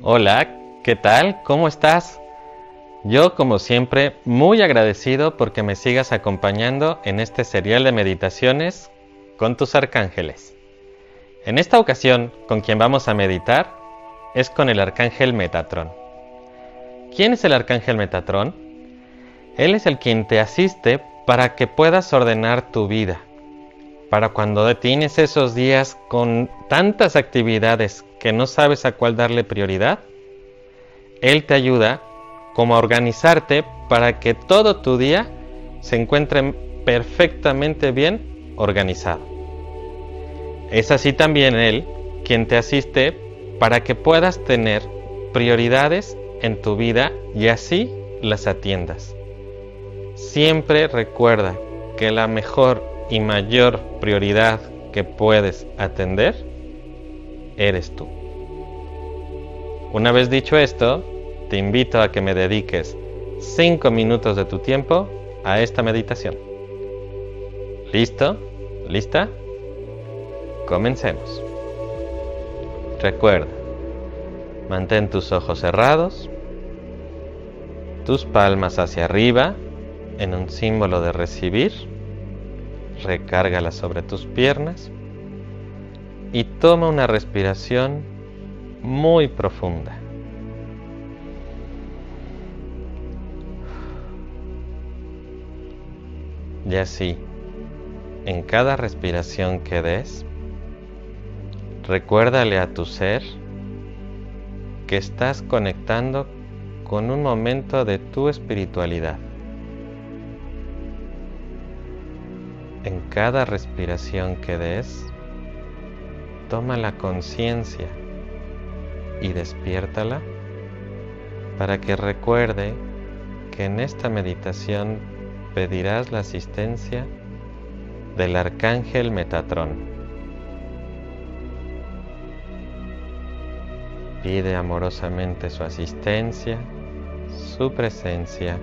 Hola, ¿qué tal? ¿Cómo estás? Yo, como siempre, muy agradecido porque me sigas acompañando en este serial de meditaciones con tus arcángeles. En esta ocasión, con quien vamos a meditar es con el arcángel Metatrón. ¿Quién es el arcángel Metatrón? Él es el quien te asiste para que puedas ordenar tu vida, para cuando tienes esos días con tantas actividades que no sabes a cuál darle prioridad, Él te ayuda como a organizarte para que todo tu día se encuentre perfectamente bien organizado. Es así también Él quien te asiste para que puedas tener prioridades en tu vida y así las atiendas. Siempre recuerda que la mejor y mayor prioridad que puedes atender eres tú. Una vez dicho esto, te invito a que me dediques 5 minutos de tu tiempo a esta meditación. ¿Listo? ¿Lista? Comencemos. Recuerda, mantén tus ojos cerrados, tus palmas hacia arriba en un símbolo de recibir, recárgalas sobre tus piernas y toma una respiración muy profunda. Y así, en cada respiración que des, recuérdale a tu ser que estás conectando con un momento de tu espiritualidad. En cada respiración que des, toma la conciencia y despiértala para que recuerde que en esta meditación pedirás la asistencia del arcángel Metatrón. Pide amorosamente su asistencia, su presencia,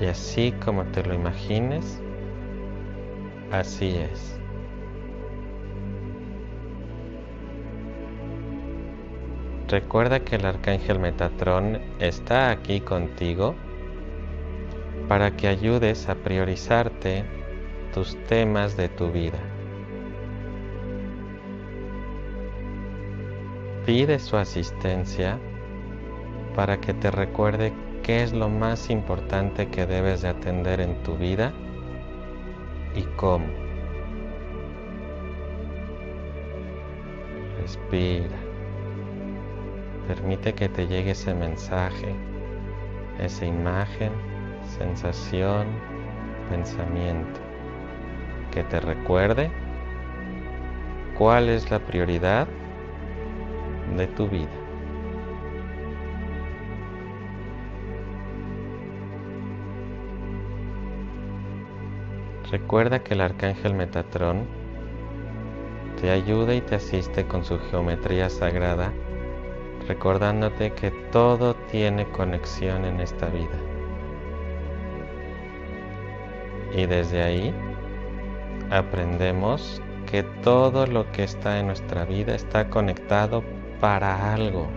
y así como te lo imagines, así es. Recuerda que el arcángel Metatrón está aquí contigo para que ayudes a priorizarte tus temas de tu vida. Pide su asistencia para que te recuerde qué es lo más importante que debes de atender en tu vida y cómo. Respira. Permite que te llegue ese mensaje, esa imagen, sensación, pensamiento, que te recuerde cuál es la prioridad de tu vida. Recuerda que el arcángel Metatrón te ayuda y te asiste con su geometría sagrada recordándote que todo tiene conexión en esta vida. Y desde ahí aprendemos que todo lo que está en nuestra vida está conectado para algo,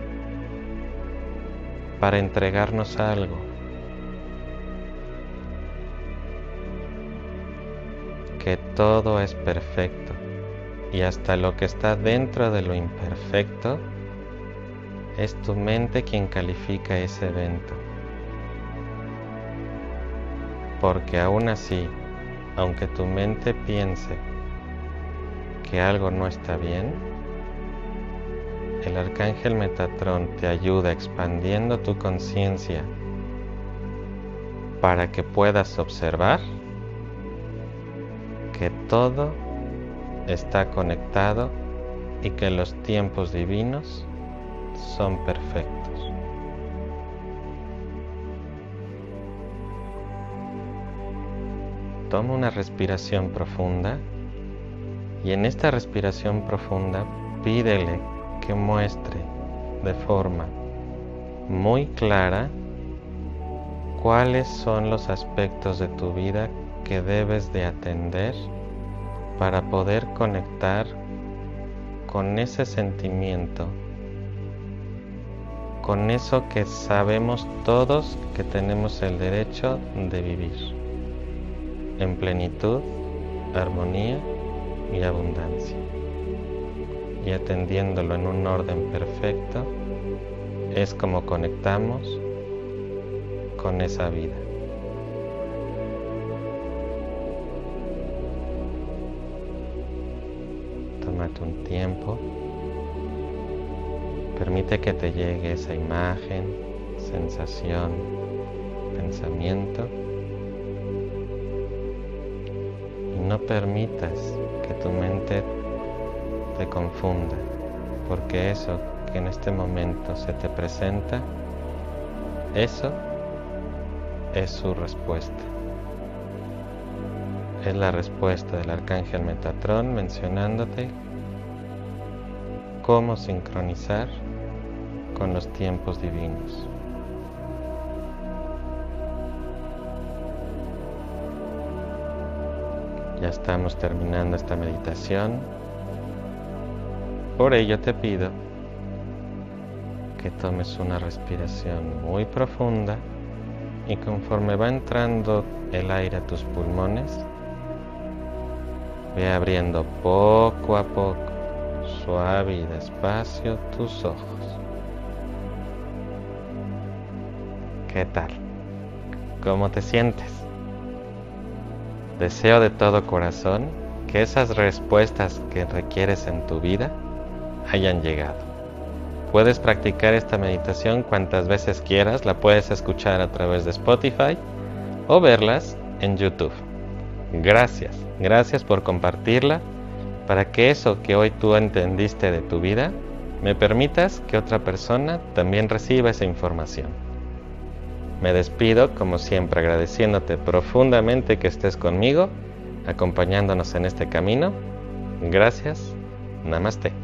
para entregarnos algo. Que todo es perfecto y hasta lo que está dentro de lo imperfecto es tu mente quien califica ese evento. Porque aún así, aunque tu mente piense que algo no está bien, el arcángel Metatrón te ayuda expandiendo tu conciencia para que puedas observar que todo está conectado y que los tiempos divinos son perfectos. Toma una respiración profunda y en esta respiración profunda pídele que muestre de forma muy clara cuáles son los aspectos de tu vida que debes de atender para poder conectar con ese sentimiento con eso que sabemos todos que tenemos el derecho de vivir, en plenitud, armonía y abundancia. Y atendiéndolo en un orden perfecto, es como conectamos con esa vida. Un tiempo Permite que te llegue esa imagen, sensación, pensamiento. Y no permitas que tu mente te confunda, porque eso que en este momento se te presenta, eso es su respuesta. Es la respuesta del arcángel Metatrón mencionándote cómo sincronizar con los tiempos divinos. Ya estamos terminando esta meditación. Por ello te pido que tomes una respiración muy profunda y conforme va entrando el aire a tus pulmones, ve abriendo poco a poco, suave y despacio tus ojos. ¿Qué tal? ¿Cómo te sientes? Deseo de todo corazón que esas respuestas que requieres en tu vida hayan llegado. Puedes practicar esta meditación cuantas veces quieras, la puedes escuchar a través de Spotify o verlas en YouTube. Gracias, gracias por compartirla para que eso que hoy tú entendiste de tu vida, me permitas que otra persona también reciba esa información. Me despido, como siempre, agradeciéndote profundamente que estés conmigo, acompañándonos en este camino. Gracias. Namaste.